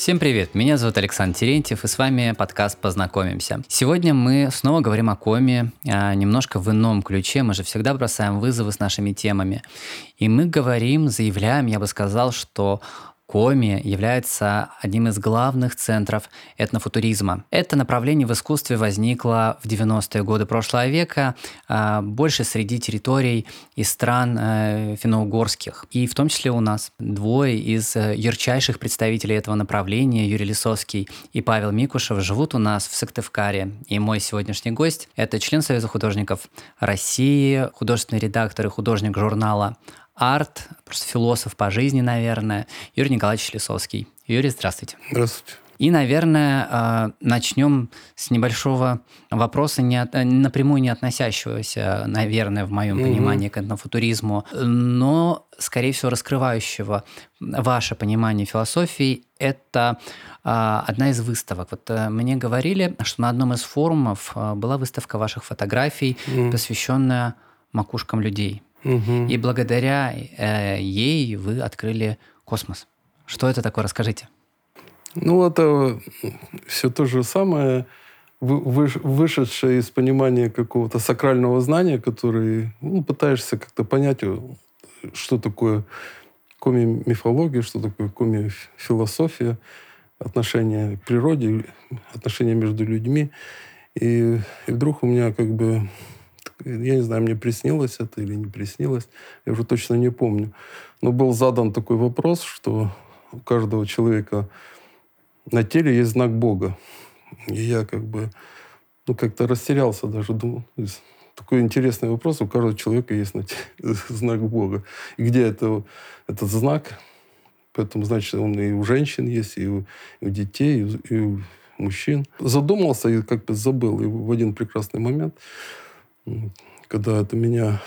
Всем привет, меня зовут Александр Терентьев, и с вами подкаст «Познакомимся». Сегодня мы снова говорим о коме, а, немножко в ином ключе, мы же всегда бросаем вызовы с нашими темами. И мы говорим, заявляем, я бы сказал, что Коми является одним из главных центров этнофутуризма. Это направление в искусстве возникло в 90-е годы прошлого века, а, больше среди территорий и стран э, финно-угорских. И в том числе у нас двое из э, ярчайших представителей этого направления, Юрий Лисовский и Павел Микушев, живут у нас в Сыктывкаре. И мой сегодняшний гость – это член Союза художников России, художественный редактор и художник журнала арт, просто философ по жизни, наверное, Юрий Николаевич Лисовский. Юрий, здравствуйте. Здравствуйте. И, наверное, а, начнем с небольшого вопроса, не от, напрямую не относящегося, наверное, в моем угу. понимании к этнофутуризму, но, скорее всего, раскрывающего ваше понимание философии. Это а, одна из выставок. Вот э, мне говорили, что на одном из форумов а, была выставка ваших фотографий, угу. посвященная макушкам людей. Угу. И благодаря э, ей вы открыли космос. Что это такое? Расскажите. Ну, это все то же самое, вышедшее из понимания какого-то сакрального знания, который ну, пытаешься как-то понять, э, что такое коми-мифология, что такое коми-философия, отношения к природе, отношения между людьми. И, и вдруг у меня как бы я не знаю, мне приснилось это или не приснилось, я уже точно не помню. Но был задан такой вопрос, что у каждого человека на теле есть знак Бога. И я как бы, ну, как-то растерялся даже, думал, такой интересный вопрос. У каждого человека есть на теле знак Бога. И где это, этот знак? Поэтому, значит, он и у женщин есть, и у, и у детей, и у, и у мужчин. Задумался и как бы забыл. И в один прекрасный момент когда это меня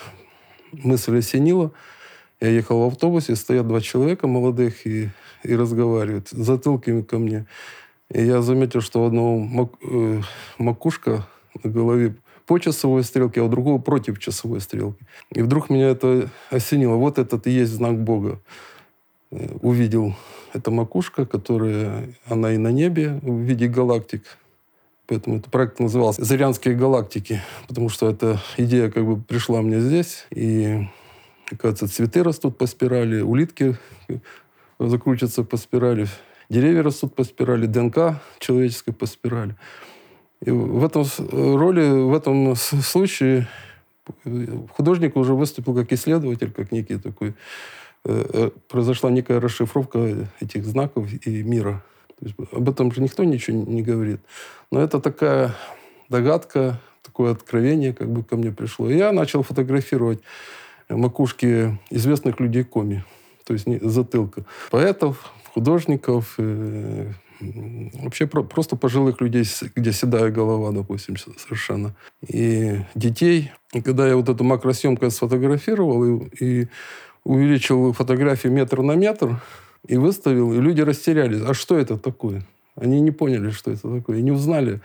мысль осенила, я ехал в автобусе, стоят два человека молодых и, и разговаривают затылками ко мне. И я заметил, что у одного мак, э, макушка на голове по часовой стрелке, а у другого против часовой стрелки. И вдруг меня это осенило. Вот этот и есть знак Бога. Э, увидел эта макушка, которая, она и на небе в виде галактик, Поэтому этот проект назывался «Зырянские галактики», потому что эта идея как бы пришла мне здесь. И, кажется, цветы растут по спирали, улитки закрутятся по спирали, деревья растут по спирали, ДНК человеческой по спирали. И в этом роли, в этом случае художник уже выступил как исследователь, как некий такой... Э, э, произошла некая расшифровка этих знаков и мира. Есть об этом же никто ничего не говорит. Но это такая догадка, такое откровение как бы ко мне пришло. И я начал фотографировать макушки известных людей коми. То есть затылка. Поэтов, художников, э, вообще про, просто пожилых людей, где седая голова, допустим, совершенно. И детей. И когда я вот эту макросъемку сфотографировал и, и увеличил фотографии метр на метр, и выставил, и люди растерялись. А что это такое? Они не поняли, что это такое, и не узнали,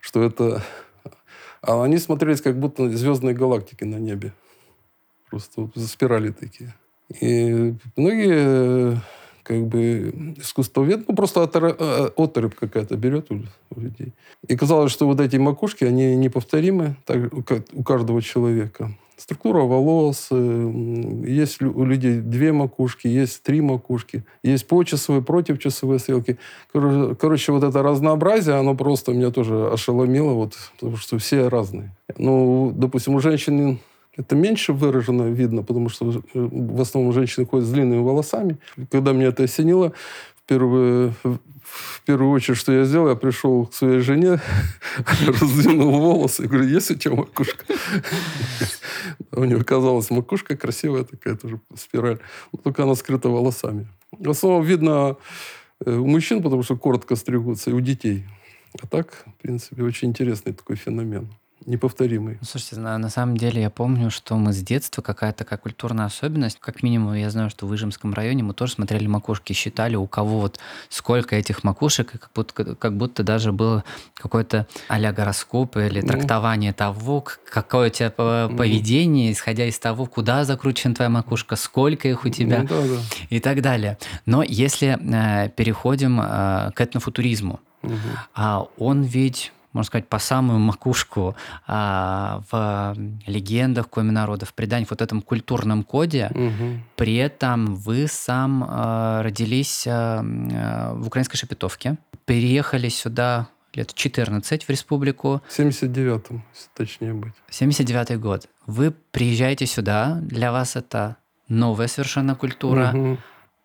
что это... А они смотрелись, как будто звездные галактики на небе. Просто вот спирали такие. И многие как бы искусствовед, ну, просто оторопь какая-то берет у, у людей. И казалось, что вот эти макушки, они неповторимы так, у каждого человека. Структура волос, э, есть у людей две макушки, есть три макушки, есть почасовые, противчасовые стрелки. Короче, вот это разнообразие, оно просто меня тоже ошеломило, вот, потому что все разные. Ну, допустим, у женщин это меньше выражено видно, потому что э, в основном женщины ходят с длинными волосами. Когда мне это осенило, в первую, в первую очередь, что я сделал, я пришел к своей жене, раздвинул волосы и говорю, есть у тебя макушка? У нее оказалась макушка красивая такая тоже спираль. Только она скрыта волосами. В основном видно э, у мужчин, потому что коротко стригутся, и у детей. А так, в принципе, очень интересный такой феномен. Неповторимый. Ну, слушайте, на, на самом деле я помню, что мы с детства какая-то такая культурная особенность. Как минимум, я знаю, что в Ижемском районе мы тоже смотрели макушки, считали, у кого вот сколько этих макушек, и как будто, как будто даже было какое-то а-ля гороскоп или ну. трактование того, какое у тебя поведение, исходя из того, куда закручена твоя макушка, сколько их у тебя ну, да, да. и так далее. Но если э, переходим э, к этнофутуризму, угу. а он ведь можно сказать, по самую макушку а, в легендах коми народов, в преданиях, вот этом культурном коде. Угу. При этом вы сам а, родились а, а, в украинской Шепетовке, переехали сюда лет 14 в республику. В 79-м, точнее быть. 79-й год. Вы приезжаете сюда, для вас это новая совершенно культура. Угу.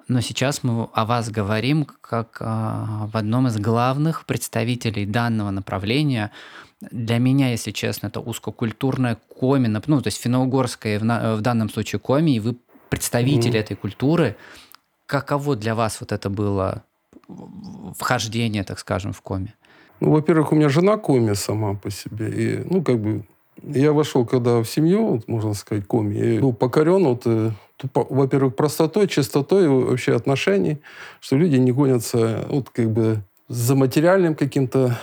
Но сейчас мы о вас говорим как а, в одном из главных представителей данного направления. Для меня, если честно, это узкокультурная коми, ну, то есть финно-угорская в, в данном случае коми, и вы представители mm. этой культуры. Каково для вас вот это было вхождение, так скажем, в коми? Ну, во-первых, у меня жена коми сама по себе. И, ну, как бы, я вошел когда в семью, вот, можно сказать, коми, и был покорен вот, э, во-первых, простотой, чистотой вообще отношений, что люди не гонятся вот как бы за материальным каким-то,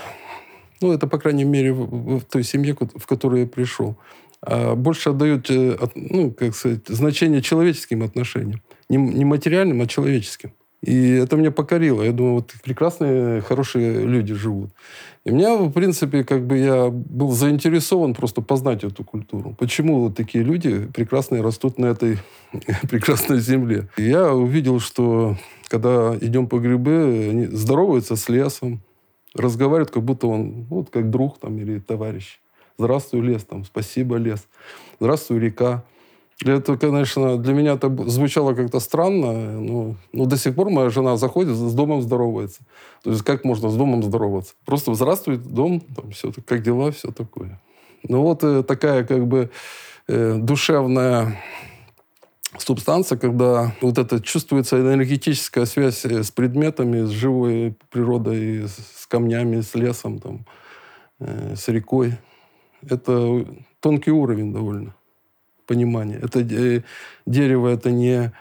ну, это, по крайней мере, в, в той семье, в которую я пришел. А больше отдают, э, ну, как сказать, значение человеческим отношениям. Не, не материальным, а человеческим. И это меня покорило. Я думаю, вот прекрасные, хорошие люди живут. И меня, в принципе, как бы я был заинтересован просто познать эту культуру. Почему вот такие люди прекрасные растут на этой прекрасной земле. И я увидел, что когда идем по грибы, они здороваются с лесом, разговаривают, как будто он, вот как друг там или товарищ. Здравствуй, лес, там, спасибо, лес. Здравствуй, река. Это, конечно, для меня это звучало как-то странно, но, но до сих пор моя жена заходит, с домом здоровается. То есть как можно с домом здороваться? Просто здравствует дом, там все, как дела, все такое. Ну вот э, такая как бы э, душевная субстанция, когда вот это чувствуется энергетическая связь э, с предметами, с живой природой, с камнями, с лесом, там, с рекой. Это тонкий уровень довольно понимание. Это э, дерево это не,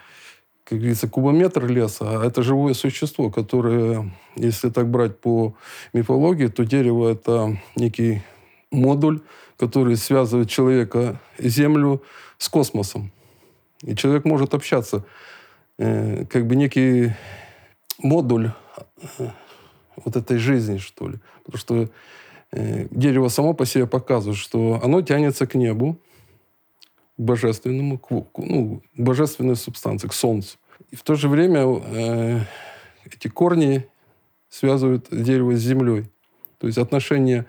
как говорится, кубометр леса, а это живое существо, которое, если так брать по мифологии, то дерево это некий модуль, который связывает человека, Землю с космосом. И человек может общаться, э, как бы некий модуль э, вот этой жизни, что ли. Потому что э, дерево само по себе показывает, что оно тянется к небу, божественному, к, ну, божественной субстанции, к Солнцу. И в то же время э, эти корни связывают дерево с землей. То есть отношение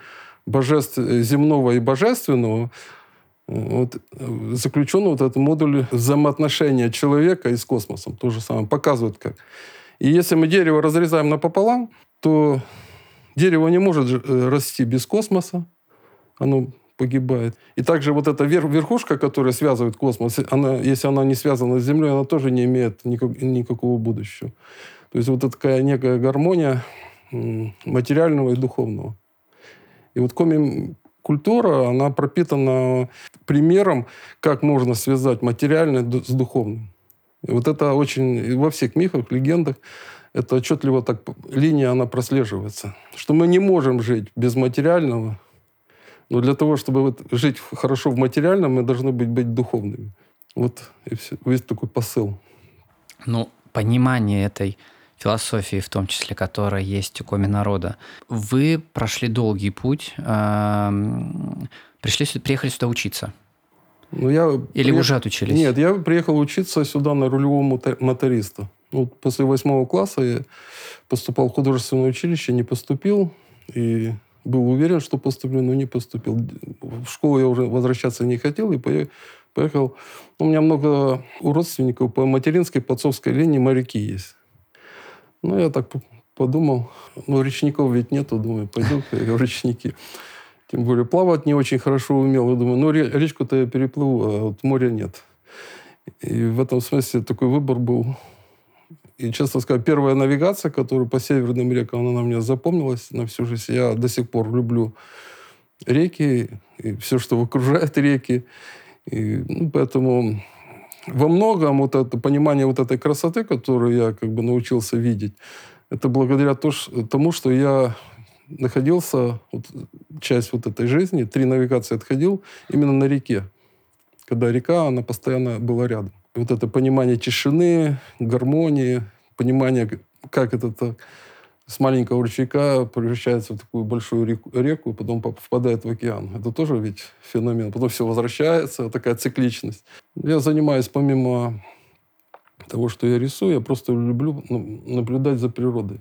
божеств, земного и божественного вот, заключен вот этот модуль взаимоотношения человека и с космосом. То же самое. Показывает как. И если мы дерево разрезаем напополам, то дерево не может э, расти без космоса. Оно погибает. И также вот эта вер, верхушка, которая связывает космос, она, если она не связана с Землей, она тоже не имеет никак, никакого будущего. То есть вот такая некая гармония материального и духовного. И вот коми-культура, она пропитана примером, как можно связать материальное с духовным. И вот это очень во всех мифах, легендах, это отчетливо так, линия, она прослеживается. Что мы не можем жить без материального, но для того, чтобы вот жить хорошо в материальном, мы должны быть, быть духовными. Вот и все. Весь такой посыл. Ну, понимание этой философии, в том числе, которая есть у коми народа. Вы прошли долгий путь, пришли, приехали сюда учиться. Ну, я Или приех... уже отучились? Нет, я приехал учиться сюда на рулевого моториста. Ну, после восьмого класса я поступал в художественное училище, не поступил. И был уверен, что поступлю, но не поступил. В школу я уже возвращаться не хотел и поехал. У меня много у родственников по материнской, по отцовской линии моряки есть. Ну, я так подумал, ну, речников ведь нету, думаю, пойду в речники. Тем более плавать не очень хорошо умел. Я думаю, ну, речку-то я переплыву, а вот моря нет. И в этом смысле такой выбор был и, честно сказать, первая навигация, которая по северным рекам, она на меня запомнилась на всю жизнь. Я до сих пор люблю реки, и все, что окружает реки. И, ну, поэтому во многом вот это понимание вот этой красоты, которую я как бы научился видеть, это благодаря тому, что я находился, вот, часть вот этой жизни, три навигации отходил именно на реке. Когда река, она постоянно была рядом. Вот это понимание тишины, гармонии, понимание, как это так, с маленького ручейка превращается в такую большую реку, и потом впадает в океан. Это тоже ведь феномен. Потом все возвращается, такая цикличность. Я занимаюсь помимо того, что я рисую, я просто люблю наблюдать за природой.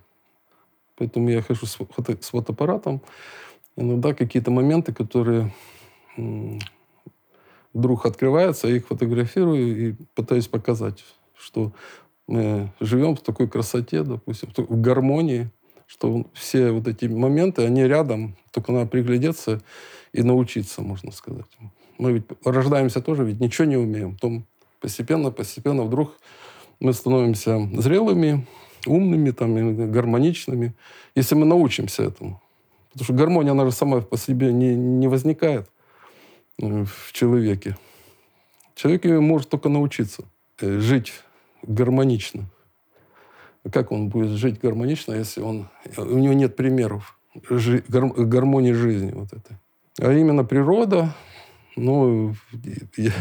Поэтому я хожу с фотоаппаратом. Иногда какие-то моменты, которые вдруг открываются, я их фотографирую и пытаюсь показать, что мы живем в такой красоте, допустим, в гармонии, что все вот эти моменты, они рядом, только надо приглядеться и научиться, можно сказать. Мы ведь рождаемся тоже, ведь ничего не умеем. Потом постепенно, постепенно вдруг мы становимся зрелыми, умными, там, гармоничными, если мы научимся этому. Потому что гармония, она же сама по себе не, не возникает э, в человеке. Человек может только научиться э, жить гармонично. Как он будет жить гармонично, если он, у него нет примеров жи, гар, гармонии жизни вот этой. А именно природа, ну, я,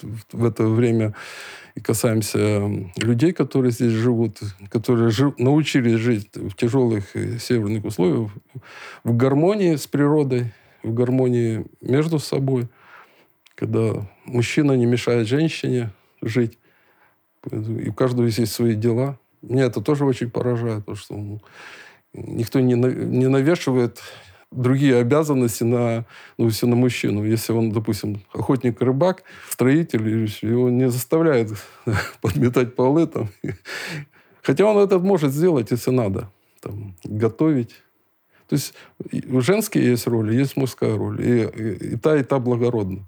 в, в это время касаемся людей, которые здесь живут, которые жив, научились жить в тяжелых северных условиях, в гармонии с природой, в гармонии между собой, когда мужчина не мешает женщине жить, и у каждого есть свои дела. Меня это тоже очень поражает, потому что ну, никто не, не навешивает другие обязанности на, ну, все на мужчину. Если он, допустим, охотник-рыбак, строитель, его не заставляют подметать полы. Там. Хотя он это может сделать, если надо. Там, готовить. То есть женские есть роли, есть мужская роль. И, и, и та, и та благородна.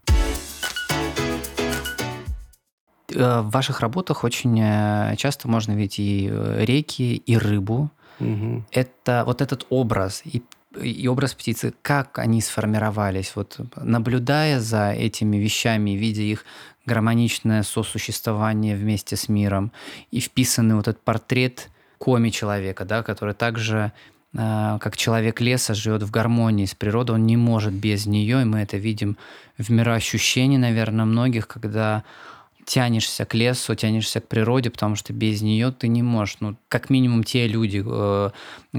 Э, в ваших работах очень э, часто можно видеть и э, реки, и рыбу. Угу. Это вот этот образ и, и образ птицы, как они сформировались, вот наблюдая за этими вещами, видя их гармоничное сосуществование вместе с миром и вписанный вот этот портрет коми человека, да, который также как человек леса живет в гармонии с природой, он не может без нее, и мы это видим в мироощущении, наверное, многих, когда тянешься к лесу, тянешься к природе, потому что без нее ты не можешь. Ну, как минимум те люди, э,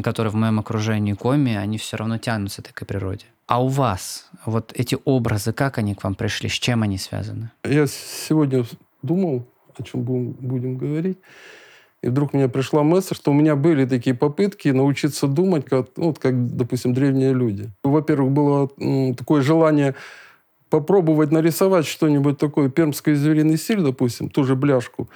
которые в моем окружении коми, они все равно тянутся к природе. А у вас вот эти образы, как они к вам пришли, с чем они связаны? Я сегодня думал, о чем будем, будем говорить. И вдруг мне пришла мысль, что у меня были такие попытки научиться думать, как, ну, вот как допустим, древние люди. Во-первых, было ну, такое желание попробовать нарисовать что-нибудь такое, пермский звериный стиль, допустим, ту же бляшку,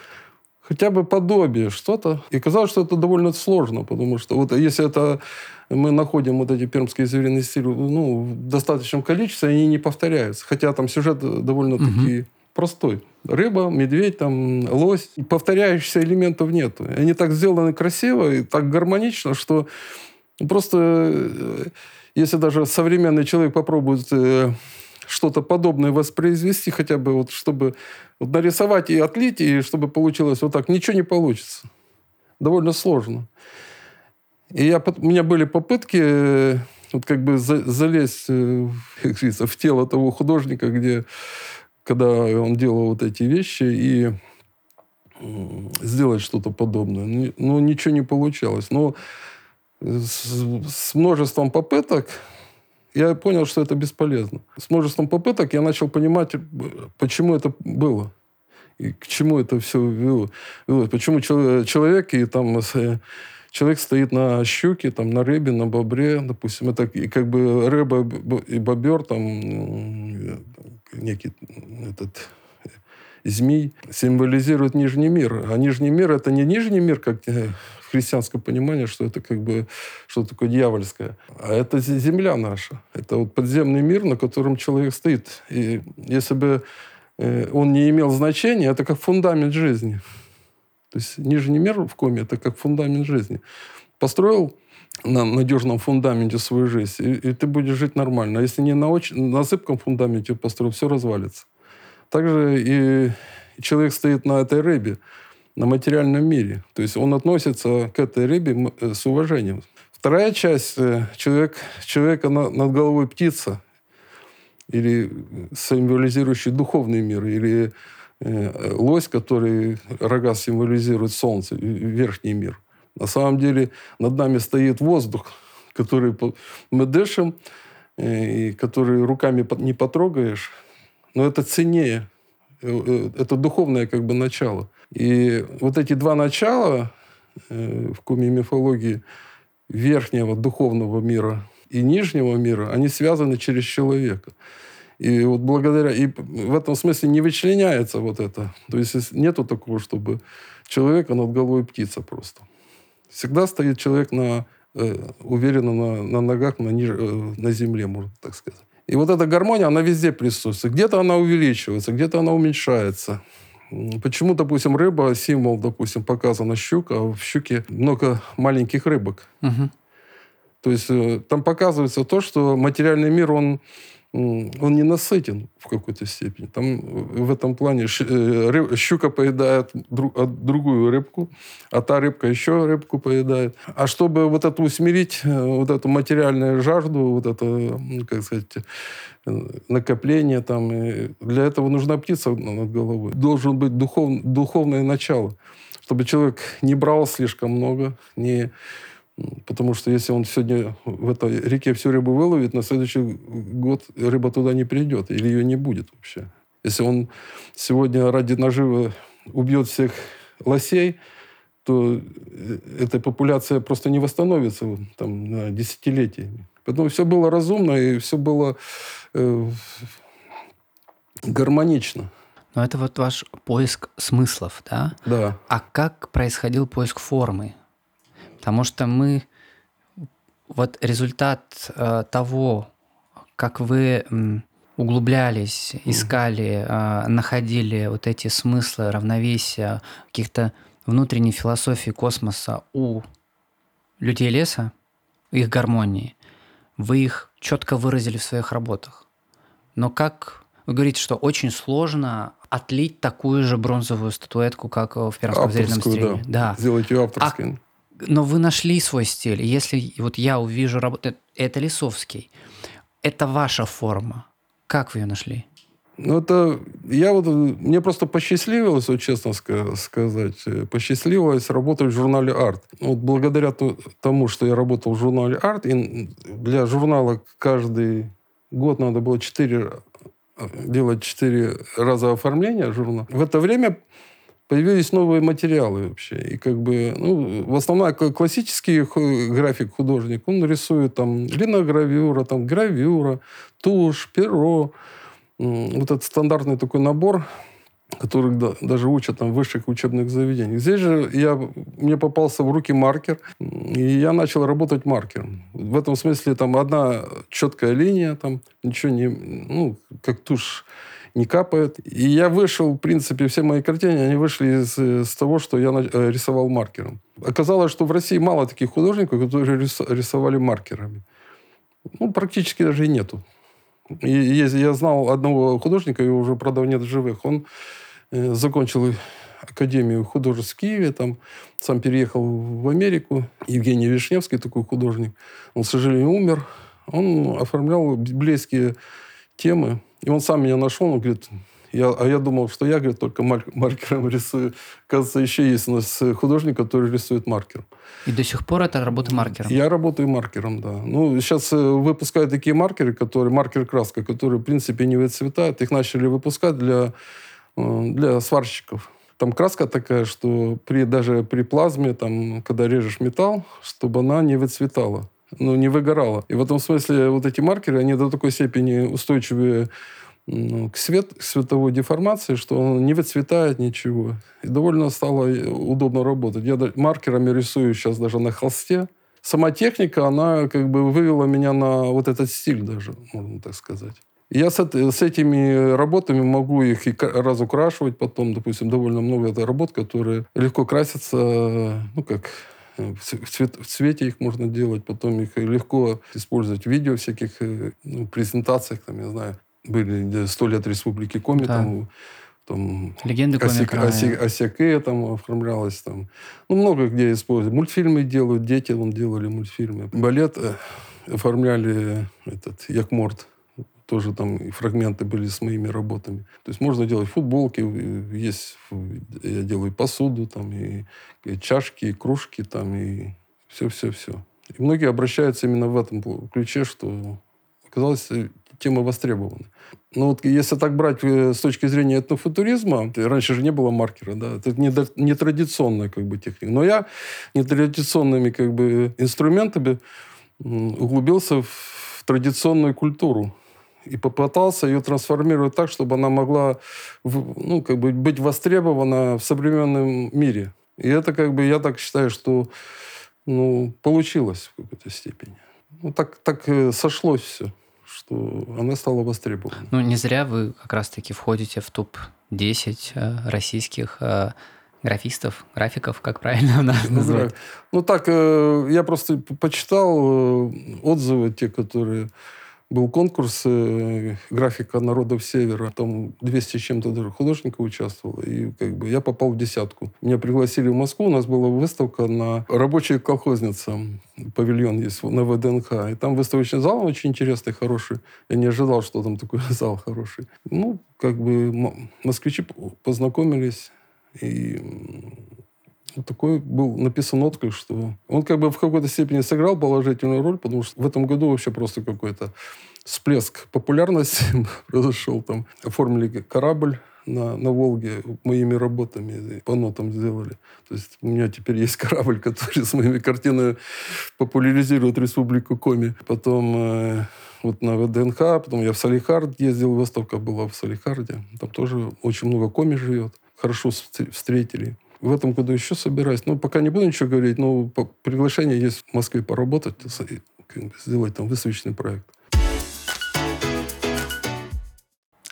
хотя бы подобие, что-то. И казалось, что это довольно сложно, потому что вот если это мы находим вот эти пермские звериные стили ну, в достаточном количестве, они не повторяются. Хотя там сюжет довольно-таки угу. Простой. Рыба, медведь, там, лось. Повторяющихся элементов нет. Они так сделаны красиво и так гармонично, что просто э, если даже современный человек попробует э, что-то подобное воспроизвести, хотя бы вот, чтобы вот нарисовать и отлить, и чтобы получилось вот так. Ничего не получится. Довольно сложно. И я, у меня были попытки э, вот как бы за, залезть как в тело того художника, где, когда он делал вот эти вещи, и сделать что-то подобное. Но ну, ничего не получалось. Но с, с множеством попыток я понял, что это бесполезно. С множеством попыток я начал понимать, почему это было. И к чему это все вело. Почему человек и там человек стоит на щуке, там, на рыбе, на бобре, допустим, это как бы рыба и бобер, там, некий этот змей, символизирует нижний мир. А нижний мир – это не нижний мир, как э, христианское понимание, что это как бы что такое дьявольское. А это земля наша. Это вот подземный мир, на котором человек стоит. И если бы э, он не имел значения, это как фундамент жизни. То есть нижний мир в коме – это как фундамент жизни. построил на надежном фундаменте свою жизнь, и, и ты будешь жить нормально. А если не на, очень, на зыбком фундаменте построил, все развалится. Также и человек стоит на этой рыбе, на материальном мире. То есть он относится к этой рыбе э, с уважением. Вторая часть э, человек, человека над головой птица, или символизирующий духовный мир, или э, лось, который рога символизирует солнце, верхний мир. На самом деле над нами стоит воздух, который мы дышим, и который руками не потрогаешь. Но это ценнее. Это духовное как бы начало. И вот эти два начала э, в куме мифологии верхнего духовного мира и нижнего мира, они связаны через человека. И вот благодаря... И в этом смысле не вычленяется вот это. То есть нету такого, чтобы человека над головой птица просто. Всегда стоит человек на, э, уверенно на, на ногах, на, ниж, э, на земле, можно так сказать. И вот эта гармония, она везде присутствует. Где-то она увеличивается, где-то она уменьшается. Почему, допустим, рыба, символ, допустим, показана щука, а в щуке много маленьких рыбок. Угу. То есть э, там показывается то, что материальный мир, он он не насытен в какой-то степени. Там в этом плане э, щука поедает другую рыбку, а та рыбка еще рыбку поедает. А чтобы вот это усмирить, э, вот эту материальную жажду, вот это, как сказать, э, накопление там, для этого нужна птица над головой. Должен быть духов, духовное начало, чтобы человек не брал слишком много, не Потому что если он сегодня в этой реке всю рыбу выловит, на следующий год рыба туда не придет, или ее не будет вообще. Если он сегодня ради наживы убьет всех лосей, то э, эта популяция просто не восстановится там, на десятилетия. Поэтому все было разумно и все было э, гармонично. Но это вот ваш поиск смыслов, да? Да. А как происходил поиск формы? Потому что мы вот результат э, того, как вы м, углублялись, искали, э, находили вот эти смыслы, равновесия, каких-то внутренней философии космоса у людей леса, их гармонии, вы их четко выразили в своих работах. Но как вы говорите, что очень сложно отлить такую же бронзовую статуэтку, как в первом зрительном стриме. Да. да. Сделать ее авторской. А но вы нашли свой стиль. Если вот я увижу работу, это Лисовский, это ваша форма. Как вы ее нашли? Ну, это... Я вот... Мне просто посчастливилось, вот честно сказать, э, посчастливилось работать в журнале «Арт». Вот благодаря тому, что я работал в журнале «Арт», и для журнала каждый год надо было 4 э, делать четыре раза оформления журнала. В это время появились новые материалы вообще. И как бы, ну, в основном классический график художник, он рисует там линогравюра, там гравюра, тушь, перо. Вот этот стандартный такой набор, который да, даже учат там в высших учебных заведениях. Здесь же я, мне попался в руки маркер, и я начал работать маркером. В этом смысле там одна четкая линия, там ничего не, ну, как тушь не капает. И я вышел, в принципе, все мои картины, они вышли из, из того, что я э, рисовал маркером. Оказалось, что в России мало таких художников, которые рисовали маркерами. Ну, практически даже и нету. И я знал одного художника, его уже, правда, нет в живых. Он э, закончил Академию художеств в Киеве, там сам переехал в Америку. Евгений Вишневский, такой художник. Он, к сожалению, умер. Он оформлял библейские темы и он сам меня нашел, он говорит, я, а я думал, что я, говорит, только маркером рисую. Кажется, еще есть у нас художник, который рисует маркером. И до сих пор это работа маркером? Я работаю маркером, да. Ну, сейчас э, выпускают такие маркеры, которые, маркер-краска, которые, в принципе, не выцветают. Их начали выпускать для, э, для сварщиков. Там краска такая, что при, даже при плазме, там, когда режешь металл, чтобы она не выцветала ну, не выгорала. И в этом смысле вот эти маркеры, они до такой степени устойчивые ну, к, свет, к световой деформации, что он не выцветает ничего. И довольно стало удобно работать. Я маркерами рисую сейчас даже на холсте. Сама техника, она как бы вывела меня на вот этот стиль даже, можно так сказать. Я с, с этими работами могу их и разукрашивать потом. Допустим, довольно много это работ, которые легко красятся, ну, как в, цвет, в цвете их можно делать, потом их легко использовать в видео всяких ну, презентациях, там, я знаю, были «Сто лет Республики Коми», да. там там Легенды комика. Оси, Осяке там оформлялось. Там. Ну, много где используют. Мультфильмы делают, дети вон делали мультфильмы. Балет э, оформляли этот Якморт. Тоже там фрагменты были с моими работами. То есть можно делать футболки, есть, я делаю посуду, там, и, и чашки, и кружки, там, и все-все-все. И многие обращаются именно в этом ключе, что оказалось, э, тема востребована. Ну вот если так брать э, с точки зрения этнофутуризма, раньше же не было маркера, да, это не, не традиционная как бы техника. Но я нетрадиционными как бы инструментами углубился в традиционную культуру и попытался ее трансформировать так, чтобы она могла ну, как бы быть востребована в современном мире. И это как бы, я так считаю, что ну, получилось в какой-то степени. Ну, так, так э, сошлось все что она стала востребована. Ну, не зря вы как раз-таки входите в топ-10 э, российских э, графистов, графиков, как правильно нас ну, назвать? Ну, так, я просто почитал отзывы, те, которые был конкурс э, графика народов Севера. Там 200 с чем-то даже художников участвовало. И как бы я попал в десятку. Меня пригласили в Москву. У нас была выставка на рабочая колхозница. Павильон есть на ВДНХ. И там выставочный зал очень интересный, хороший. Я не ожидал, что там такой зал хороший. Ну, как бы москвичи познакомились. И такой был написан отклик, что он как бы в какой-то степени сыграл положительную роль, потому что в этом году вообще просто какой-то всплеск популярности произошел. Там оформили корабль на, на Волге моими работами, по нотам сделали. То есть у меня теперь есть корабль, который с моими картинами популяризирует Республику Коми. Потом э, вот на ВДНХ, потом я в Салихард ездил, выставка была в Салихарде. Там тоже очень много коми живет. Хорошо встретили. В этом году еще собираюсь. Ну, пока не буду ничего говорить, но приглашение есть в Москве поработать, сделать там выставочный проект.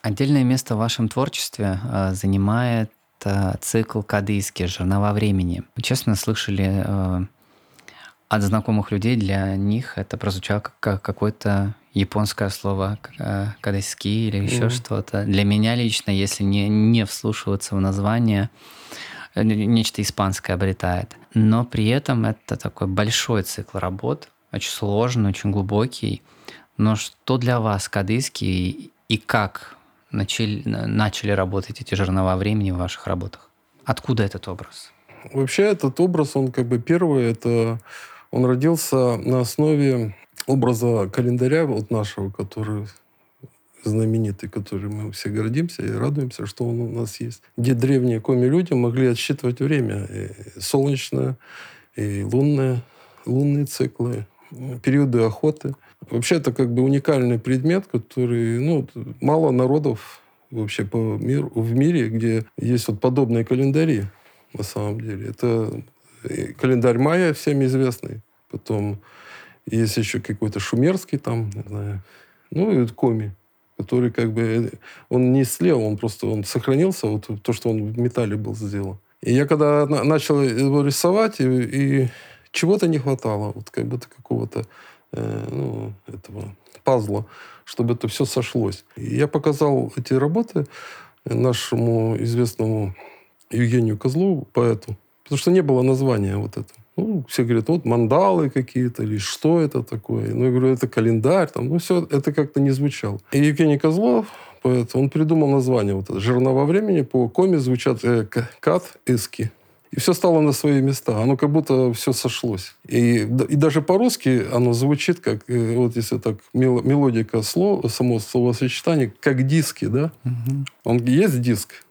Отдельное место в вашем творчестве э, занимает э, цикл «Кадыйский. Жернова времени». Честно слышали э, от знакомых людей, для них это прозвучало как какое-то японское слово «кадыйски» или еще mm-hmm. что-то. Для меня лично, если не, не вслушиваться в название, нечто испанское обретает. Но при этом это такой большой цикл работ, очень сложный, очень глубокий. Но что для вас кадыйский и как начали, начали работать эти жернова времени в ваших работах? Откуда этот образ? Вообще этот образ, он как бы первый, это он родился на основе образа календаря вот нашего, который знаменитый, который мы все гордимся и радуемся, что он у нас есть. Где древние коми-люди могли отсчитывать время. И солнечное, и лунное, лунные циклы, периоды охоты. Вообще это как бы уникальный предмет, который, ну, мало народов вообще по миру, в мире, где есть вот подобные календари на самом деле. Это календарь майя всем известный. Потом есть еще какой-то шумерский там, не знаю. Ну и коми который как бы... Он не слел, он просто он сохранился, вот то, что он в металле был сделан. И я когда на, начал его рисовать, и, и чего-то не хватало, вот как будто какого-то э, ну, этого пазла, чтобы это все сошлось. И я показал эти работы нашему известному Евгению Козлову, поэту, потому что не было названия вот этого. Ну, все говорят, вот мандалы какие-то, или что это такое. Ну, я говорю, это календарь. Там, ну, все это как-то не звучало. И Евгений Козлов, поэт, он придумал название. Вот это «Жернова времени» по коме звучат э, «кат», «иски». И все стало на свои места. Оно как будто все сошлось. И, и даже по-русски оно звучит как, э, вот если так, мелодика слова, само словосочетание, как диски, да? Угу. Он есть диск,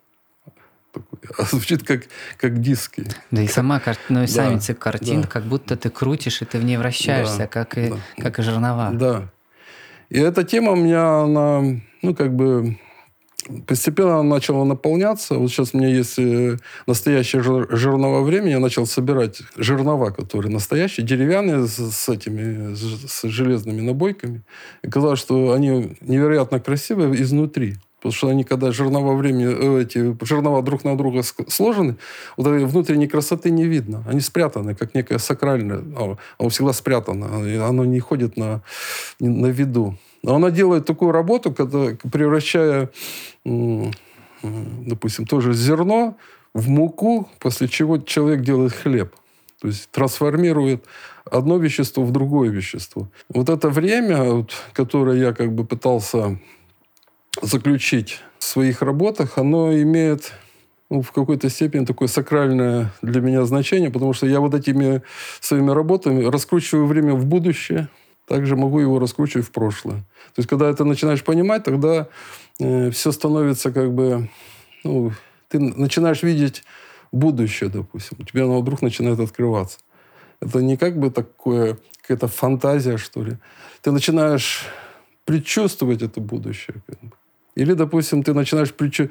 а звучит как, как диски. Да и сама ну и сами да, картин, да. как будто ты крутишь, и ты в ней вращаешься, да, как, и, да. как и жернова. Да. И эта тема у меня, она, ну, как бы постепенно начала наполняться. Вот сейчас у меня есть э, настоящее жернова времени. Я начал собирать жернова, которые настоящие, деревянные, с, с этими, с, с железными набойками. И казалось, что они невероятно красивые изнутри. Потому что они, когда жернова времени, э, эти жернова друг на друга сложены, вот этой внутренней красоты не видно. Они спрятаны, как некое сакральное. А, оно всегда спрятано. Оно не ходит на, на виду. Но она делает такую работу, когда, превращая, допустим, тоже зерно в муку, после чего человек делает хлеб. То есть трансформирует одно вещество в другое вещество. Вот это время, которое я как бы пытался заключить в своих работах, оно имеет ну, в какой-то степени такое сакральное для меня значение, потому что я вот этими своими работами раскручиваю время в будущее, также могу его раскручивать в прошлое. То есть, когда это начинаешь понимать, тогда э, все становится как бы... Ну, ты начинаешь видеть будущее, допустим. У тебя оно вдруг начинает открываться. Это не как бы такое, какая-то фантазия, что ли. Ты начинаешь предчувствовать это будущее. Или, допустим, ты начинаешь притчу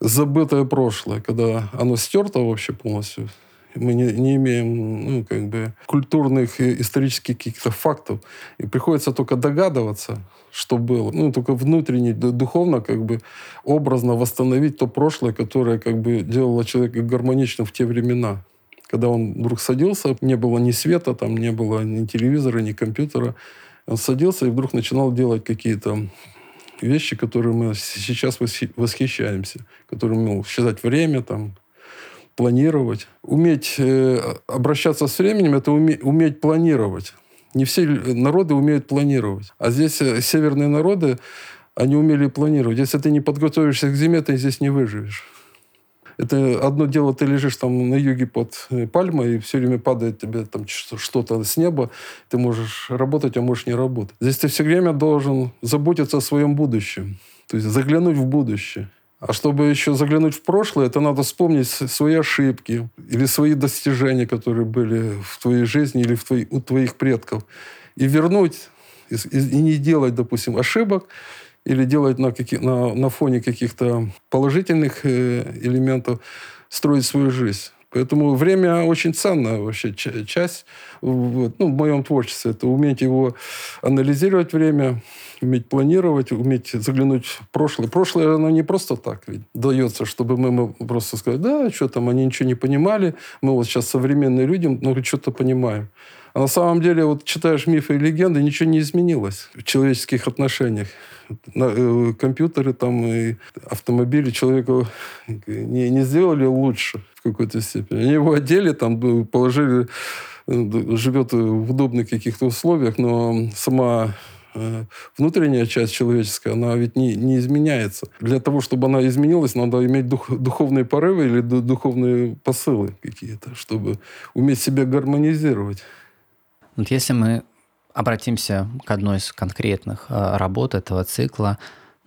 забытое прошлое, когда оно стерто вообще полностью. Мы не, не имеем ну, как бы культурных и исторических каких-то фактов. И приходится только догадываться, что было. Ну, только внутренне, духовно, как бы образно восстановить то прошлое, которое как бы делало человека гармоничным в те времена. Когда он вдруг садился, не было ни света, там не было ни телевизора, ни компьютера. Он садился и вдруг начинал делать какие-то вещи, которые мы сейчас восхищаемся, которые, ну, считать время, там, планировать. Уметь э, обращаться с временем – это уме, уметь планировать. Не все народы умеют планировать. А здесь э, северные народы, они умели планировать. Если ты не подготовишься к зиме, ты здесь не выживешь. Это одно дело, ты лежишь там на юге под э, пальмой, и все время падает тебе там что-то с неба. Ты можешь работать, а можешь не работать. Здесь ты все время должен заботиться о своем будущем. То есть заглянуть в будущее. А чтобы еще заглянуть в прошлое, это надо вспомнить свои ошибки или свои достижения, которые были в твоей жизни или в твои, у твоих предков. И вернуть, и, и не делать, допустим, ошибок, или делать на, каки, на, на фоне каких-то положительных э, элементов, строить свою жизнь. Поэтому время очень ценная вообще часть вот, ну, в моем творчестве. Это уметь его анализировать время, уметь планировать, уметь заглянуть в прошлое. Прошлое, оно не просто так ведь дается, чтобы мы, просто сказать, да, что там, они ничего не понимали, мы вот сейчас современные люди, но что-то понимаем. А на самом деле, вот читаешь мифы и легенды, ничего не изменилось в человеческих отношениях. Э, компьютеры там и автомобили человеку не, не сделали лучше в какой-то степени. Они его одели, там положили, э, живет в удобных каких-то условиях, но сама э, внутренняя часть человеческая, она ведь не, не изменяется. Для того, чтобы она изменилась, надо иметь дух, духовные порывы или духовные посылы какие-то, чтобы уметь себя гармонизировать. Вот если мы обратимся к одной из конкретных э, работ этого цикла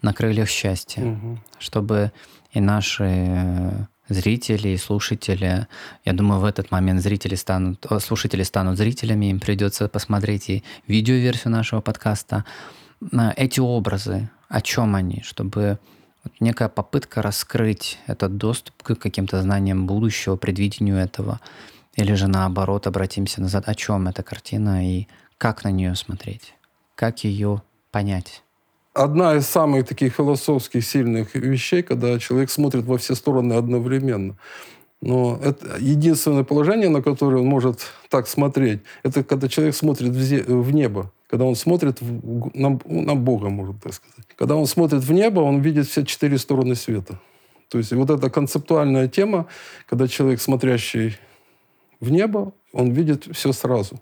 на крыльях счастья, угу. чтобы и наши э, зрители и слушатели, я думаю, в этот момент зрители станут, слушатели станут зрителями, им придется посмотреть и видеоверсию нашего подкаста. Эти образы, о чем они, чтобы вот некая попытка раскрыть этот доступ к каким-то знаниям будущего, предвидению этого, или же наоборот, обратимся назад, о чем эта картина и как на нее смотреть, как ее понять. Одна из самых таких философских сильных вещей, когда человек смотрит во все стороны одновременно. Но это единственное положение, на которое он может так смотреть, это когда человек смотрит в, небо, когда он смотрит в, на, на Бога, можно так сказать. Когда он смотрит в небо, он видит все четыре стороны света. То есть вот эта концептуальная тема, когда человек, смотрящий в небо, он видит все сразу.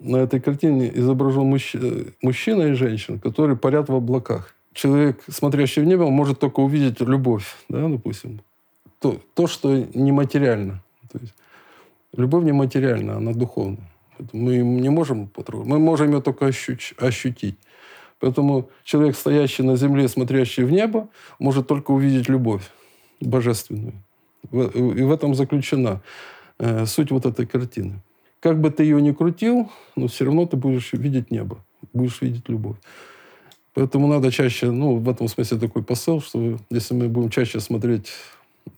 На этой картине изображен мужчина, мужчина и женщина, которые парят в облаках. Человек, смотрящий в небо, может только увидеть любовь, да, допустим. То, то что нематериально. То есть, любовь нематериальна, она духовна. Мы не можем потрогать. Мы можем ее только ощутить. Поэтому человек, стоящий на земле, смотрящий в небо, может только увидеть любовь божественную. И в этом заключена э, суть вот этой картины. Как бы ты ее ни крутил, но все равно ты будешь видеть небо, будешь видеть любовь. Поэтому надо чаще, ну, в этом смысле такой посыл, что если мы будем чаще смотреть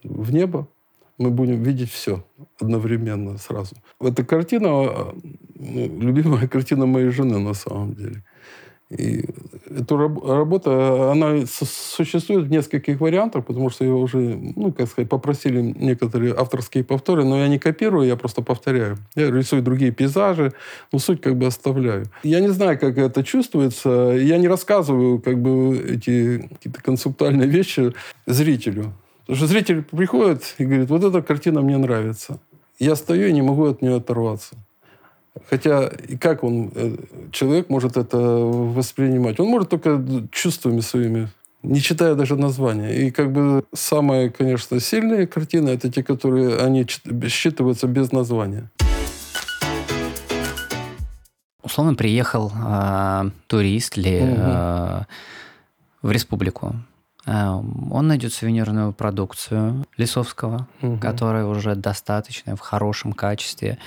в небо, мы будем видеть все одновременно сразу. Эта картина, ну, любимая картина моей жены на самом деле. И эта работа, она существует в нескольких вариантах, потому что ее уже, ну, как сказать, попросили некоторые авторские повторы, но я не копирую, я просто повторяю. Я рисую другие пейзажи, но суть как бы оставляю. Я не знаю, как это чувствуется. Я не рассказываю как бы эти какие-то концептуальные вещи зрителю. Потому что зритель приходит и говорит, вот эта картина мне нравится. Я стою и не могу от нее оторваться. Хотя и как он, э, человек может это воспринимать? Он может только чувствами своими, не читая даже названия. И как бы самые, конечно, сильные картины, это те, которые они считываются без названия. Условно приехал э, турист ли угу. э, в республику, он найдет сувенирную продукцию Лисовского, угу. которая уже достаточно в хорошем качестве.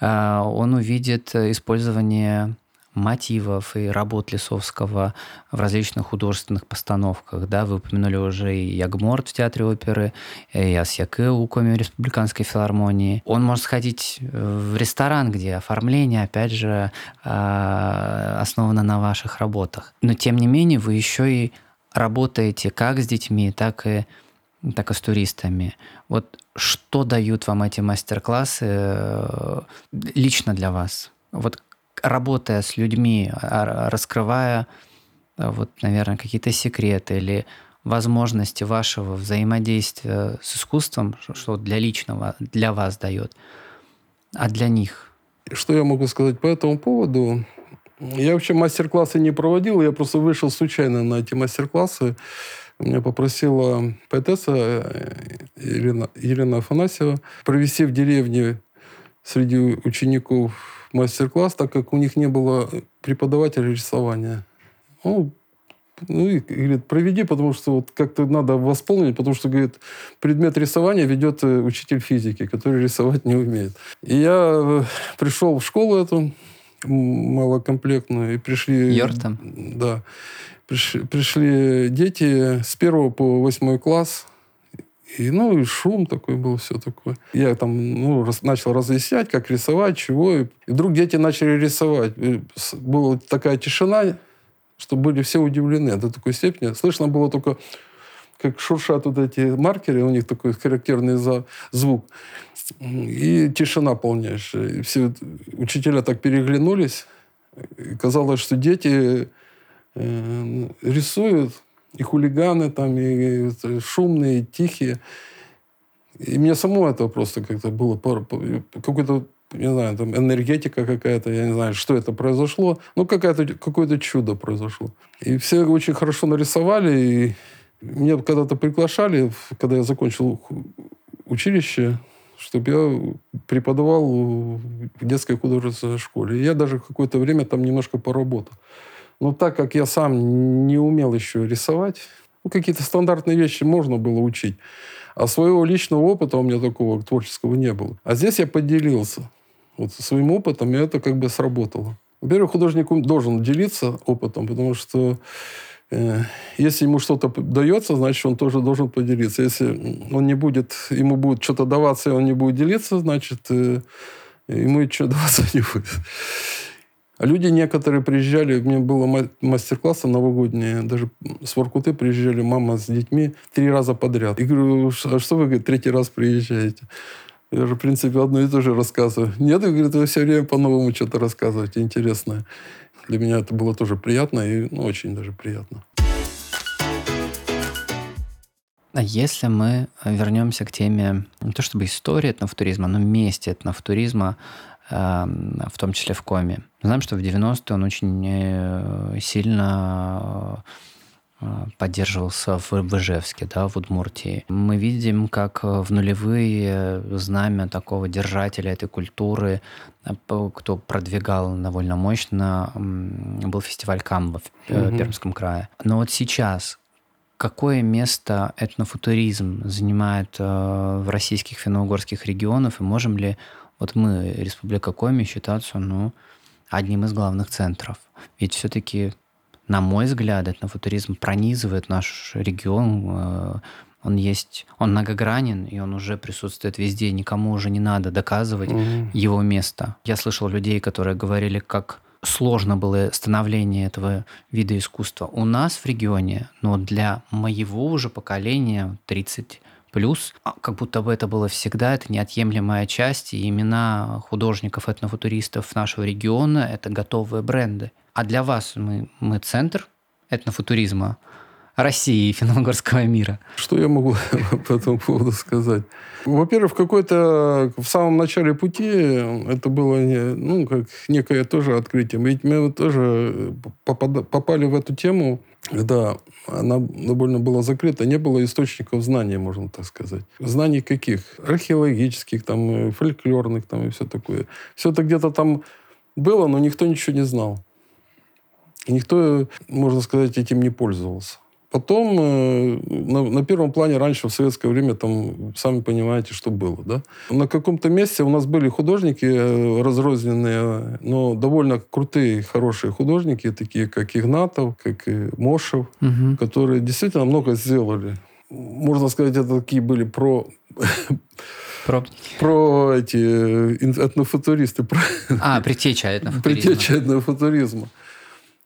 Э, он увидит использование мотивов и работ Лисовского в различных художественных постановках. Да, вы упомянули уже и Ягморт в Театре оперы, и Асьяке у Коми Республиканской филармонии. Он может сходить в ресторан, где оформление, опять же, э, основано на ваших работах. Но, тем не менее, вы еще и работаете как с детьми, так и, так и с туристами. Вот что дают вам эти мастер-классы э, лично для вас? Вот работая с людьми, а, раскрывая, э, вот, наверное, какие-то секреты или возможности вашего взаимодействия с искусством, что для личного, для вас дает, а для них? Что я могу сказать по этому поводу? Я вообще мастер-классы не проводил, я просто вышел случайно на эти мастер-классы. Меня попросила поэтесса э, Елена, Елена Афанасьева провести в деревне среди учеников мастер-класс, так как у них не было преподавателя рисования. Ну, ну и говорит, проведи, потому что вот как-то надо восполнить, потому что, говорит, предмет рисования ведет э, учитель физики, который рисовать не умеет. И я э, пришел в школу эту, малокомплектную, и пришли... Йортом? Да. Пришли, пришли дети с первого по восьмой класс, и, ну, и шум такой был, все такое. Я там ну, рас, начал разъяснять, как рисовать, чего. И вдруг дети начали рисовать. И была такая тишина, что были все удивлены до такой степени. Слышно было только, как шуршат вот эти маркеры, у них такой характерный за, звук. И тишина полнейшая. И все учителя так переглянулись. И казалось, что дети э, рисуют, и хулиганы там, и, и шумные, и тихие. И мне само это просто как-то было какой-то не знаю, там энергетика какая-то, я не знаю, что это произошло. Ну, какое-то какое чудо произошло. И все очень хорошо нарисовали. И меня когда-то приглашали, когда я закончил училище, чтобы я преподавал в детской художественной школе. Я даже какое-то время там немножко поработал. Но так как я сам не умел еще рисовать, ну, какие-то стандартные вещи можно было учить. А своего личного опыта у меня такого творческого не было. А здесь я поделился вот своим опытом, и это как бы сработало. Во-первых, художник должен делиться опытом, потому что если ему что-то дается, значит, он тоже должен поделиться. Если он не будет, ему будет что-то даваться, и он не будет делиться, значит, э, ему ничего даваться не будет. Люди некоторые приезжали, у меня было мастер-классы новогодние, даже с Воркуты приезжали мама с детьми три раза подряд. И говорю, а что вы, говорит, третий раз приезжаете? Я же, в принципе, одно и то же рассказываю. Нет, говорит, вы все время по-новому что-то рассказываете интересное. Для меня это было тоже приятно и ну, очень даже приятно. А если мы вернемся к теме не то чтобы истории этнофутуризма, но месте этнофутуризма, эм, в том числе в Коме. Знаем, что в 90-е он очень э, сильно поддерживался в, Ижевске, да, в Удмуртии. Мы видим, как в нулевые знамя такого держателя этой культуры, а, кто продвигал довольно мощно, был фестиваль Камба в угу. Пермском крае. Но вот сейчас какое место этнофутуризм занимает э, в российских финно-угорских регионах, и можем ли вот мы, Республика Коми, считаться ну, одним из главных центров? Ведь все-таки на мой взгляд, этнофутуризм пронизывает наш регион. Э, он есть, он многогранен, и он уже присутствует везде. Никому уже не надо доказывать угу. его место. Я слышал людей, которые говорили, как сложно было становление этого вида искусства. У нас в регионе, но для моего уже поколения, 30 плюс, а, как будто бы это было всегда, это неотъемлемая часть, и имена художников, этнофутуристов нашего региона – это готовые бренды. А для вас мы, мы центр этнофутуризма России и финно мира. Что я могу по этому поводу сказать? Во-первых, в какой-то в самом начале пути это было ну, как некое тоже открытие. Ведь мы тоже попали в эту тему, когда она довольно была закрыта, не было источников знаний, можно так сказать. Знаний каких? Археологических, там, фольклорных там, и все такое. Все это где-то там было, но никто ничего не знал. Никто, можно сказать, этим не пользовался. Потом э, на, на первом плане раньше в советское время там сами понимаете, что было, да. На каком-то месте у нас были художники э, разрозненные, но довольно крутые, хорошие художники, такие как Игнатов, как и Мошев, угу. которые действительно много сделали. Можно сказать, это такие были про Пробники. Про эти э, этнофутуристы. Про... А, притеча этнофутуризма. Притеча этнофутуризма.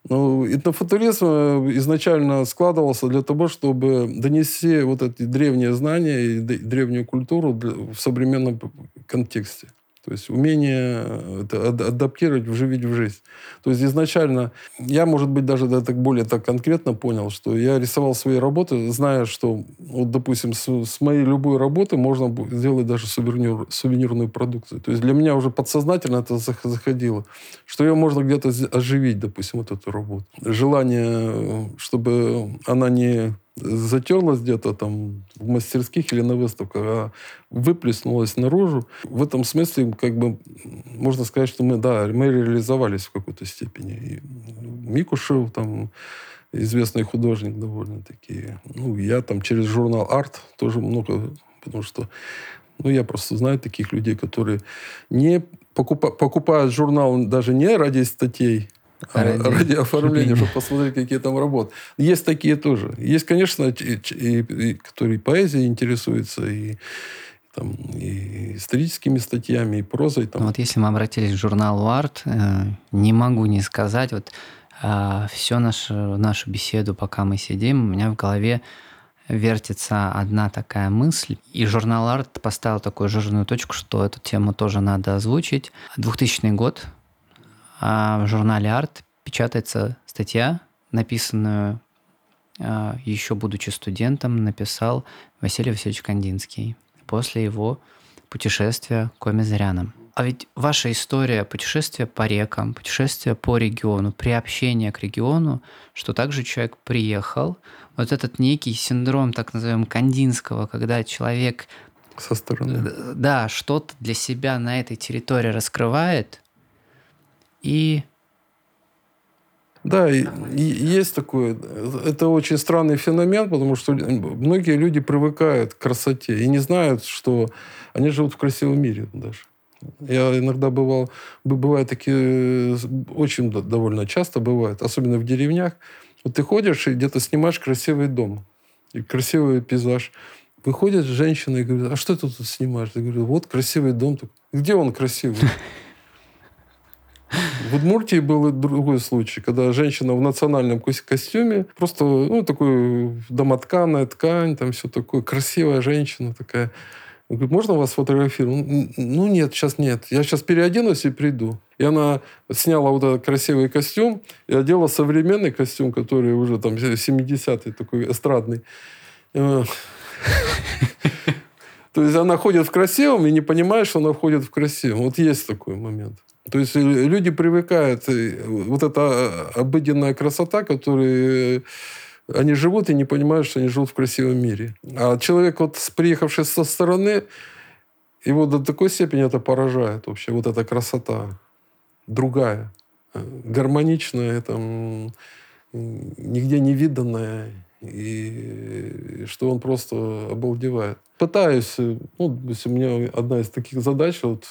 Ну, этнофутуризм э, изначально складывался для того, чтобы донести вот эти древние знания и древнюю культуру в современном контексте. То есть умение э, адаптировать, вживить в жизнь. То есть изначально я, может быть, даже да, так более так конкретно понял, что я рисовал свои работы, зная, что, вот, допустим, с, с моей любой работы можно сделать даже сувенир, сувенирную продукцию. То есть для меня уже подсознательно это заходило, что ее можно где-то оживить, допустим, вот эту работу. Желание, чтобы она не затерлась где-то там в мастерских или на выставках, а выплеснулась наружу. В этом смысле, как бы, можно сказать, что мы, да, мы реализовались в какой-то степени. И Микушев, там, известный художник довольно-таки. Ну, я там через журнал «Арт» тоже много, потому что ну, я просто знаю таких людей, которые не покупа, покупают журнал даже не ради статей, ради, ради оформления, чтобы посмотреть, какие там работы. Есть такие тоже. Есть, конечно, и, и, и, которые поэзией интересуются, и, там, и историческими статьями, и прозой. Там. Ну, вот если мы обратились к журналу «Арт», э, не могу не сказать, вот э, всю нашу, нашу беседу, пока мы сидим, у меня в голове вертится одна такая мысль. И журнал «Арт» поставил такую жирную точку, что эту тему тоже надо озвучить. 2000 год, а в журнале Art печатается статья, написанную а, еще будучи студентом, написал Василий Васильевич Кандинский после его путешествия к Комизарянам. А ведь ваша история путешествия по рекам, путешествия по региону, приобщение к региону, что также человек приехал, вот этот некий синдром, так называемого Кандинского, когда человек со стороны. Да, что-то для себя на этой территории раскрывает, и да, и, и есть такое. Это очень странный феномен, потому что многие люди привыкают к красоте и не знают, что они живут в красивом мире даже. Я иногда бывал, бывает такие, очень довольно часто бывает, особенно в деревнях. Вот ты ходишь и где-то снимаешь красивый дом, и красивый пейзаж. Выходит женщина и говорит, а что ты тут снимаешь? Я говорю, вот красивый дом. Где он красивый? В Удмуртии был другой случай, когда женщина в национальном костюме, просто, ну, такой домотканая ткань, там все такое, красивая женщина такая. Говорит, можно вас фотографировать? Ну, нет, сейчас нет. Я сейчас переоденусь и приду. И она сняла вот этот красивый костюм и одела современный костюм, который уже там 70-й, такой эстрадный. Э, то есть она ходит в красивом и не понимает, что она входит в красивом. Вот есть такой момент. То есть э, люди привыкают, э, вот эта э, обыденная красота, которую они живут и не понимают, что они живут в красивом мире. А человек, вот приехавший со стороны, его до такой степени это поражает вообще, вот эта красота другая, гармоничная, там, нигде не виданная, и что он просто обалдевает. Пытаюсь, ну, у меня одна из таких задач, вот,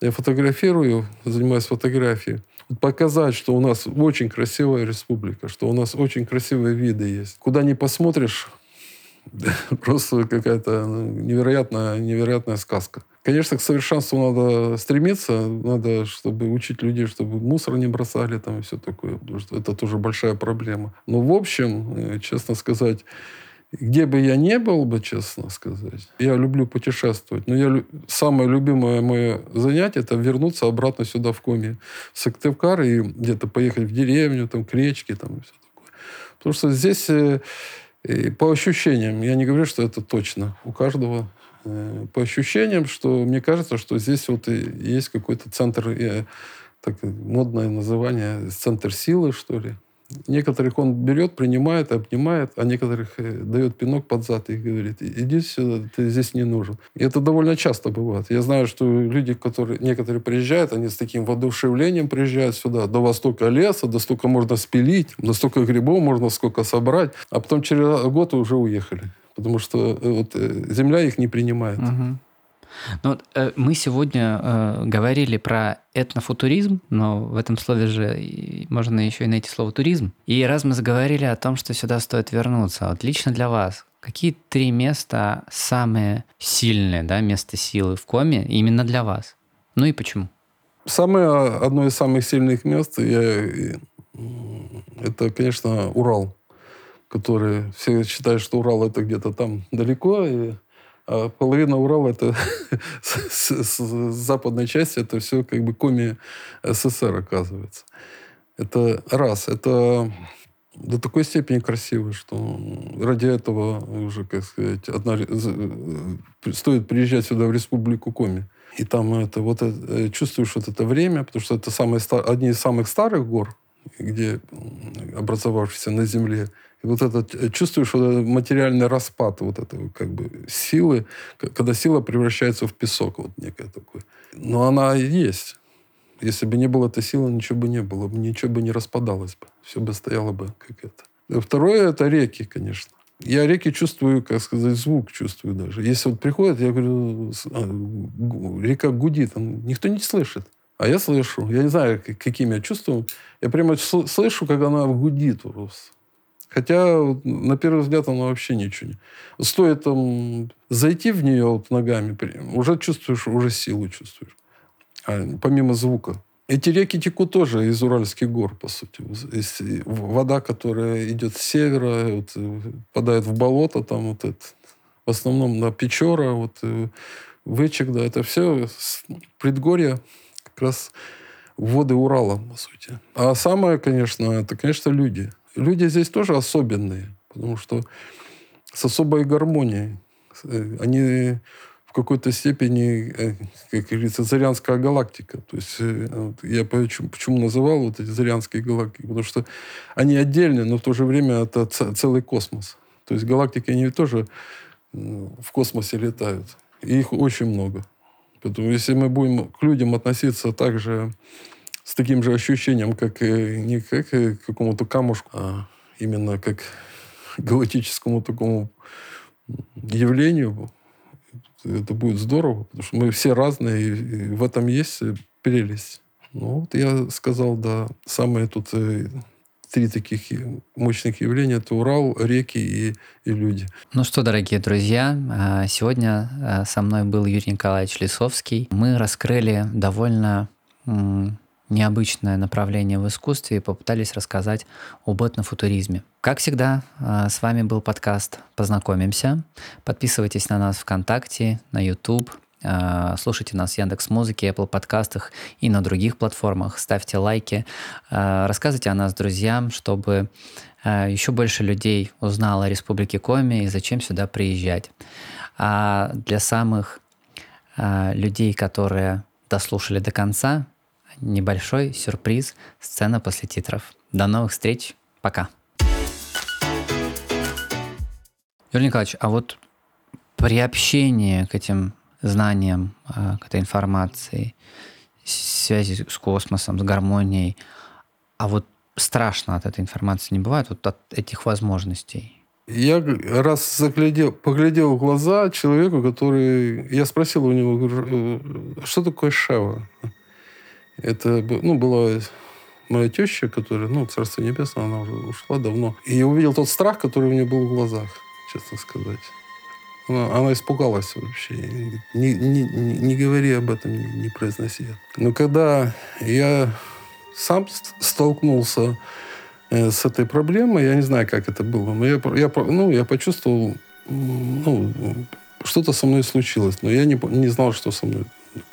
я фотографирую, занимаюсь фотографией, показать, что у нас очень красивая республика, что у нас очень красивые виды есть. Куда ни посмотришь, просто какая-то ну, невероятная, невероятная сказка. Конечно, к совершенству надо стремиться, надо, чтобы учить людей, чтобы мусор не бросали там и все такое, потому что это тоже большая проблема. Но в общем, э, честно сказать, где бы я не был бы, честно сказать, я люблю путешествовать. Но я, самое любимое мое занятие – это вернуться обратно сюда, в Коми, в Сыктывкар, и где-то поехать в деревню, там, к речке, там, и все такое. Потому что здесь, э, по ощущениям, я не говорю, что это точно. У каждого Э, по ощущениям, что мне кажется, что здесь вот и есть какой-то центр, э, так, модное название, центр силы, что ли. Некоторых он берет, принимает, обнимает, а некоторых э, дает пинок под зад и говорит, иди сюда, ты здесь не нужен. И это довольно часто бывает. Я знаю, что люди, которые, некоторые приезжают, они с таким воодушевлением приезжают сюда. До востока леса, до столько можно спилить, до столько грибов можно сколько собрать, а потом через год уже уехали потому что э, вот, э, земля их не принимает. Угу. Ну, э, мы сегодня э, говорили про этнофутуризм, но в этом слове же можно еще и найти слово туризм. И раз мы заговорили о том, что сюда стоит вернуться, вот лично для вас, какие три места самые сильные, да, место силы в Коме именно для вас? Ну и почему? Самое, одно из самых сильных мест, я, это, конечно, Урал которые все считают, что Урал это где-то там далеко, и, половина Урала это западной части это все как бы коми СССР оказывается. Это раз, это до такой степени красиво, что ради этого уже, как сказать, одна, стоит приезжать сюда в республику Коми. И там это вот это, чувствуешь вот это время, потому что это самые, одни из самых старых гор, где образовавшиеся на Земле вот этот, э, чувствуешь вот этот материальный распад вот этого как бы силы, когда сила превращается в песок, вот некое такое. Но она есть. Если бы не было этой силы, ничего бы не было, ничего бы не распадалось бы. Все бы стояло бы как это. Второе – это реки, конечно. Я реки чувствую, как сказать, звук чувствую даже. Если вот приходят, я говорю, а, река гудит, никто не слышит. А я слышу. Я не знаю, каким я чувствую. Я прямо слышу, как она гудит просто. Хотя, на первый взгляд, она вообще ничего не... Стоит там зайти в нее вот ногами, уже чувствуешь, уже силу чувствуешь. А, помимо звука. Эти реки текут тоже из Уральских гор, по сути. Вода, которая идет с севера, вот, попадает в болото, там вот это, в основном на Печора, вот, э, Вычек, да, это все предгорье как раз воды Урала, по сути. А самое, конечно, это, конечно, люди люди здесь тоже особенные, потому что с особой гармонией. Э, они в какой-то степени, э, как говорится, Зарянская галактика. То есть э, я почему, почему называл вот эти Зарянские галактики? Потому что они отдельные, но в то же время это целый космос. То есть галактики, они тоже в космосе летают. И их очень много. Поэтому если мы будем к людям относиться так же с таким же ощущением, как не как к какому-то камушку, а именно как галактическому такому явлению. Это будет здорово, потому что мы все разные, и в этом есть прелесть. Ну, вот я сказал, да, самые тут э, три таких мощных явления – это Урал, реки и, и люди. Ну что, дорогие друзья, сегодня со мной был Юрий Николаевич Лисовский. Мы раскрыли довольно необычное направление в искусстве и попытались рассказать об этнофутуризме. Как всегда, а, с вами был подкаст «Познакомимся». Подписывайтесь на нас ВКонтакте, на YouTube, а, слушайте нас в Яндекс Музыке, Apple подкастах и на других платформах, ставьте лайки, а, рассказывайте о нас друзьям, чтобы еще больше людей узнало о Республике Коми и зачем сюда приезжать. А для самых людей, которые дослушали до конца, небольшой сюрприз, сцена после титров. До новых встреч, пока. Юрий Николаевич, а вот приобщение к этим знаниям, а, к этой информации, связи с космосом, с гармонией, а вот страшно от этой информации не бывает, вот от этих возможностей? Я раз заглядел, поглядел в глаза человеку, который... Я спросил у него, «Э, что такое Шева? Это ну, была моя теща, которая, ну, Царство Небесное, она уже ушла давно. И я увидел тот страх, который у нее был в глазах, честно сказать. Она, она испугалась вообще. Не, не, не, говори об этом, не, не произноси. Но когда я сам столкнулся э, с этой проблемой, я не знаю, как это было, но я, я, ну, я почувствовал, ну, что-то со мной случилось, но я не, не знал, что со мной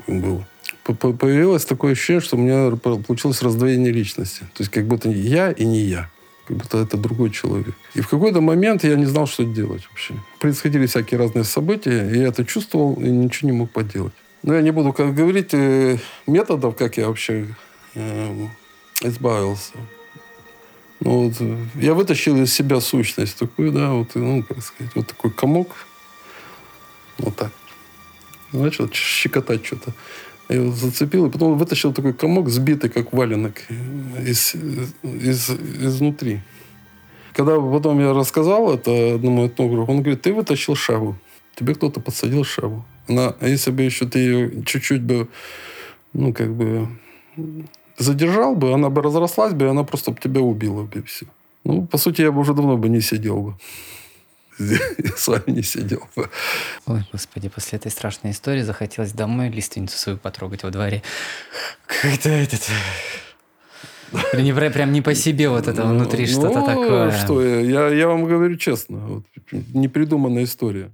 было. Появилось такое ощущение, что у меня получилось раздвоение личности. То есть как будто я и не я как будто это другой человек. И в какой-то момент я не знал, что делать вообще. Происходили всякие разные события, и я это чувствовал, и ничего не мог поделать. Но я не буду как говорить э, методов, как я вообще э, избавился. Ну, вот, э, я вытащил из себя сущность такую, да, вот, ну, как сказать, вот такой комок. Вот так. Начал щекотать что-то. Я его зацепил, и потом вытащил такой комок, сбитый, как валенок, из, из, изнутри. Когда потом я рассказал это одному этнографу, он говорит, ты вытащил шаву. Тебе кто-то подсадил шаву. Она, а если бы еще ты ее чуть-чуть бы, ну, как бы, задержал бы, она бы разрослась бы, и она просто бы тебя убила бы, и все. Ну, по сути, я бы уже давно бы не сидел бы. с вами не сидел бы. Ой, господи, после этой страшной истории захотелось домой лиственницу свою потрогать во дворе. Как-то этот... Не, прям не по себе вот это внутри ну, что-то такое. что я, я, я вам говорю честно, вот, непридуманная история.